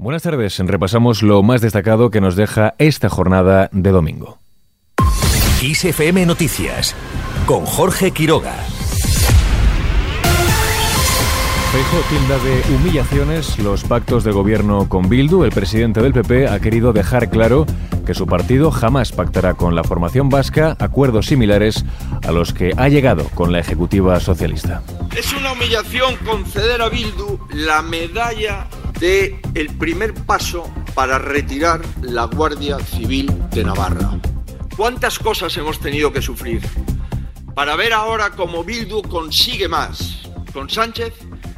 Buenas tardes. Repasamos lo más destacado que nos deja esta jornada de domingo. ISFM Noticias con Jorge Quiroga. Feijo tilda de humillaciones los pactos de gobierno con Bildu. El presidente del PP ha querido dejar claro que su partido jamás pactará con la formación vasca acuerdos similares a los que ha llegado con la ejecutiva socialista. Es una humillación conceder a Bildu la medalla de el primer paso para retirar la Guardia Civil de Navarra. ¿Cuántas cosas hemos tenido que sufrir para ver ahora cómo Bildu consigue más con Sánchez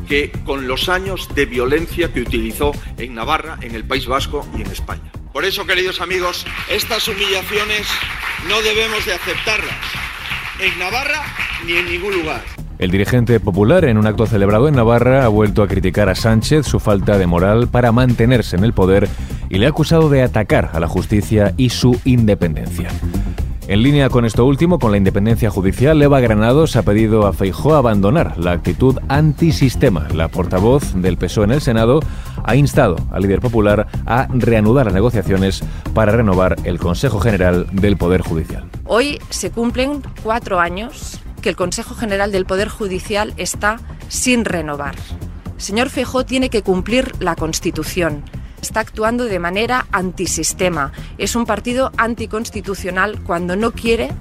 que con los años de violencia que utilizó en Navarra, en el País Vasco y en España. Por eso, queridos amigos, estas humillaciones no debemos de aceptarlas en Navarra ni en ningún lugar. El dirigente popular, en un acto celebrado en Navarra, ha vuelto a criticar a Sánchez su falta de moral para mantenerse en el poder y le ha acusado de atacar a la justicia y su independencia. En línea con esto último, con la independencia judicial, Eva Granados ha pedido a Feijó abandonar la actitud antisistema. La portavoz del PSOE en el Senado ha instado al líder popular a reanudar las negociaciones para renovar el Consejo General del Poder Judicial. Hoy se cumplen cuatro años que el Consejo General del Poder Judicial está sin renovar. Señor Feijó tiene que cumplir la Constitución está actuando de manera antisistema. Es un partido anticonstitucional cuando no quiere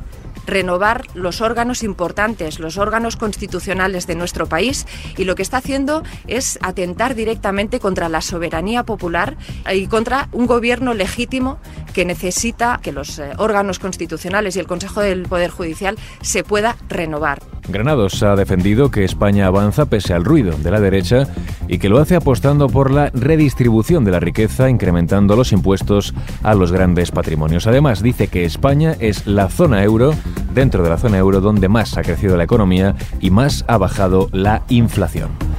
renovar los órganos importantes, los órganos constitucionales de nuestro país y lo que está haciendo es atentar directamente contra la soberanía popular y contra un gobierno legítimo que necesita que los eh, órganos constitucionales y el Consejo del Poder Judicial se pueda renovar. Granados ha defendido que España avanza pese al ruido de la derecha y que lo hace apostando por la redistribución de la riqueza, incrementando los impuestos a los grandes patrimonios. Además, dice que España es la zona euro, dentro de la zona euro, donde más ha crecido la economía y más ha bajado la inflación.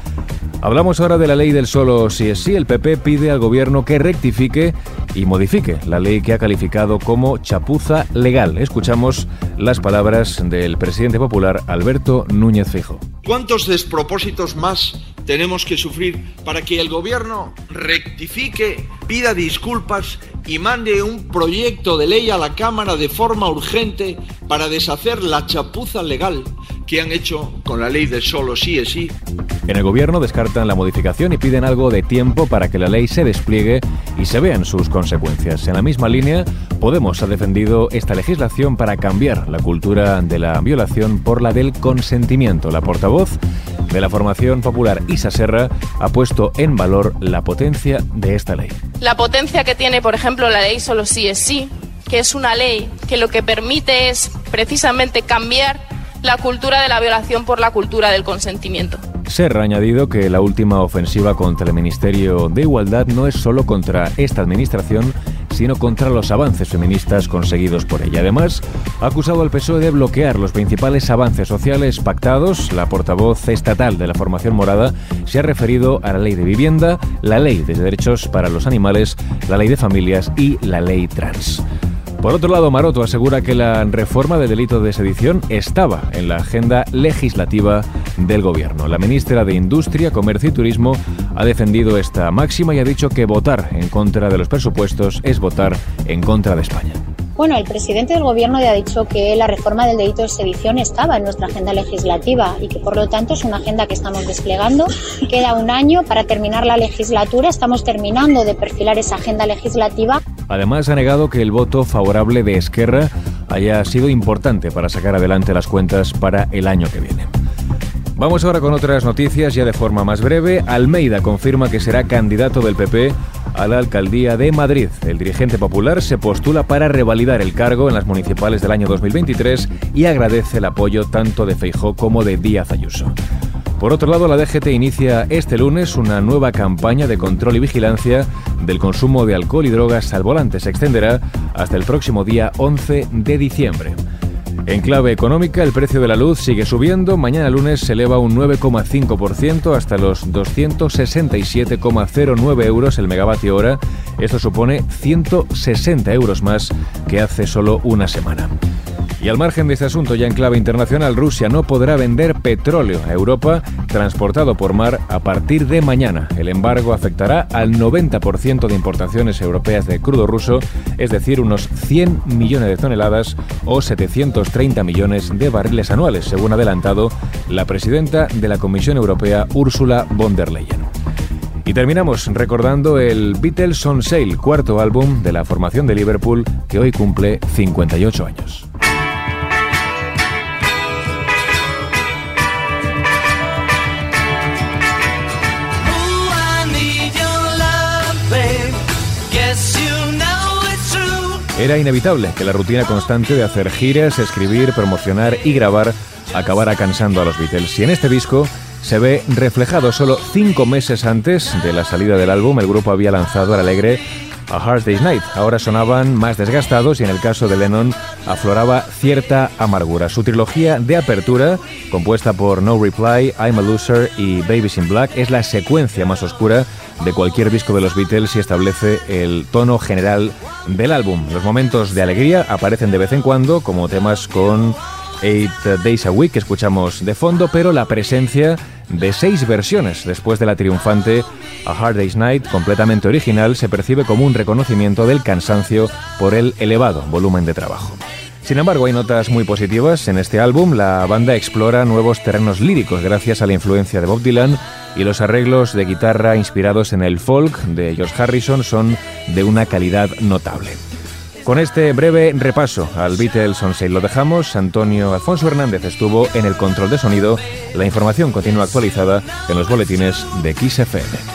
Hablamos ahora de la ley del solo si es sí. El PP pide al gobierno que rectifique y modifique la ley que ha calificado como chapuza legal. Escuchamos las palabras del presidente popular Alberto Núñez Fijo. ¿Cuántos despropósitos más tenemos que sufrir para que el gobierno rectifique, pida disculpas y mande un proyecto de ley a la Cámara de forma urgente para deshacer la chapuza legal que han hecho con la ley del solo sí es sí. En el gobierno descartan la modificación y piden algo de tiempo para que la ley se despliegue y se vean sus consecuencias. En la misma línea, Podemos ha defendido esta legislación para cambiar la cultura de la violación por la del consentimiento. La portavoz de la formación popular Isa Serra ha puesto en valor la potencia de esta ley. La potencia que tiene, por ejemplo, la ley solo sí es sí, que es una ley que lo que permite es precisamente cambiar la cultura de la violación por la cultura del consentimiento. Serra ha añadido que la última ofensiva contra el Ministerio de Igualdad no es solo contra esta administración, sino contra los avances feministas conseguidos por ella. Además, ha acusado al PSOE de bloquear los principales avances sociales pactados. La portavoz estatal de la formación morada se ha referido a la ley de vivienda, la ley de derechos para los animales, la ley de familias y la ley trans. Por otro lado, Maroto asegura que la reforma del delito de sedición estaba en la agenda legislativa del gobierno. La ministra de Industria, Comercio y Turismo ha defendido esta máxima y ha dicho que votar en contra de los presupuestos es votar en contra de España. Bueno, el presidente del Gobierno ha dicho que la reforma del delito de sedición estaba en nuestra agenda legislativa y que por lo tanto es una agenda que estamos desplegando. Queda un año para terminar la legislatura, estamos terminando de perfilar esa agenda legislativa. Además ha negado que el voto favorable de Esquerra haya sido importante para sacar adelante las cuentas para el año que viene. Vamos ahora con otras noticias ya de forma más breve. Almeida confirma que será candidato del PP a la alcaldía de Madrid. El dirigente popular se postula para revalidar el cargo en las municipales del año 2023 y agradece el apoyo tanto de Feijó como de Díaz Ayuso. Por otro lado, la DGT inicia este lunes una nueva campaña de control y vigilancia del consumo de alcohol y drogas al volante. Se extenderá hasta el próximo día 11 de diciembre. En clave económica, el precio de la luz sigue subiendo. Mañana lunes se eleva un 9,5% hasta los 267,09 euros el megavatio hora. Esto supone 160 euros más que hace solo una semana. Y al margen de este asunto, ya en clave internacional, Rusia no podrá vender petróleo a Europa transportado por mar a partir de mañana. El embargo afectará al 90% de importaciones europeas de crudo ruso, es decir, unos 100 millones de toneladas o 730 millones de barriles anuales, según ha adelantado la presidenta de la Comisión Europea, Ursula von der Leyen. Y terminamos recordando el Beatles on Sale, cuarto álbum de la formación de Liverpool, que hoy cumple 58 años. Era inevitable que la rutina constante de hacer giras, escribir, promocionar y grabar acabara cansando a los Beatles. Y en este disco se ve reflejado solo cinco meses antes de la salida del álbum, el grupo había lanzado al alegre A Hard Day's Night. Ahora sonaban más desgastados y en el caso de Lennon afloraba cierta amargura. Su trilogía de apertura, compuesta por No Reply, I'm a Loser y Babies in Black, es la secuencia más oscura de cualquier disco de los Beatles y establece el tono general del álbum. Los momentos de alegría aparecen de vez en cuando, como temas con Eight Days a Week que escuchamos de fondo, pero la presencia de seis versiones después de la triunfante A Hard Day's Night, completamente original, se percibe como un reconocimiento del cansancio por el elevado volumen de trabajo. Sin embargo, hay notas muy positivas. En este álbum, la banda explora nuevos terrenos líricos gracias a la influencia de Bob Dylan y los arreglos de guitarra inspirados en el folk de George Harrison son de una calidad notable. Con este breve repaso al Beatles on Sale lo dejamos. Antonio Alfonso Hernández estuvo en el control de sonido. La información continúa actualizada en los boletines de XFM.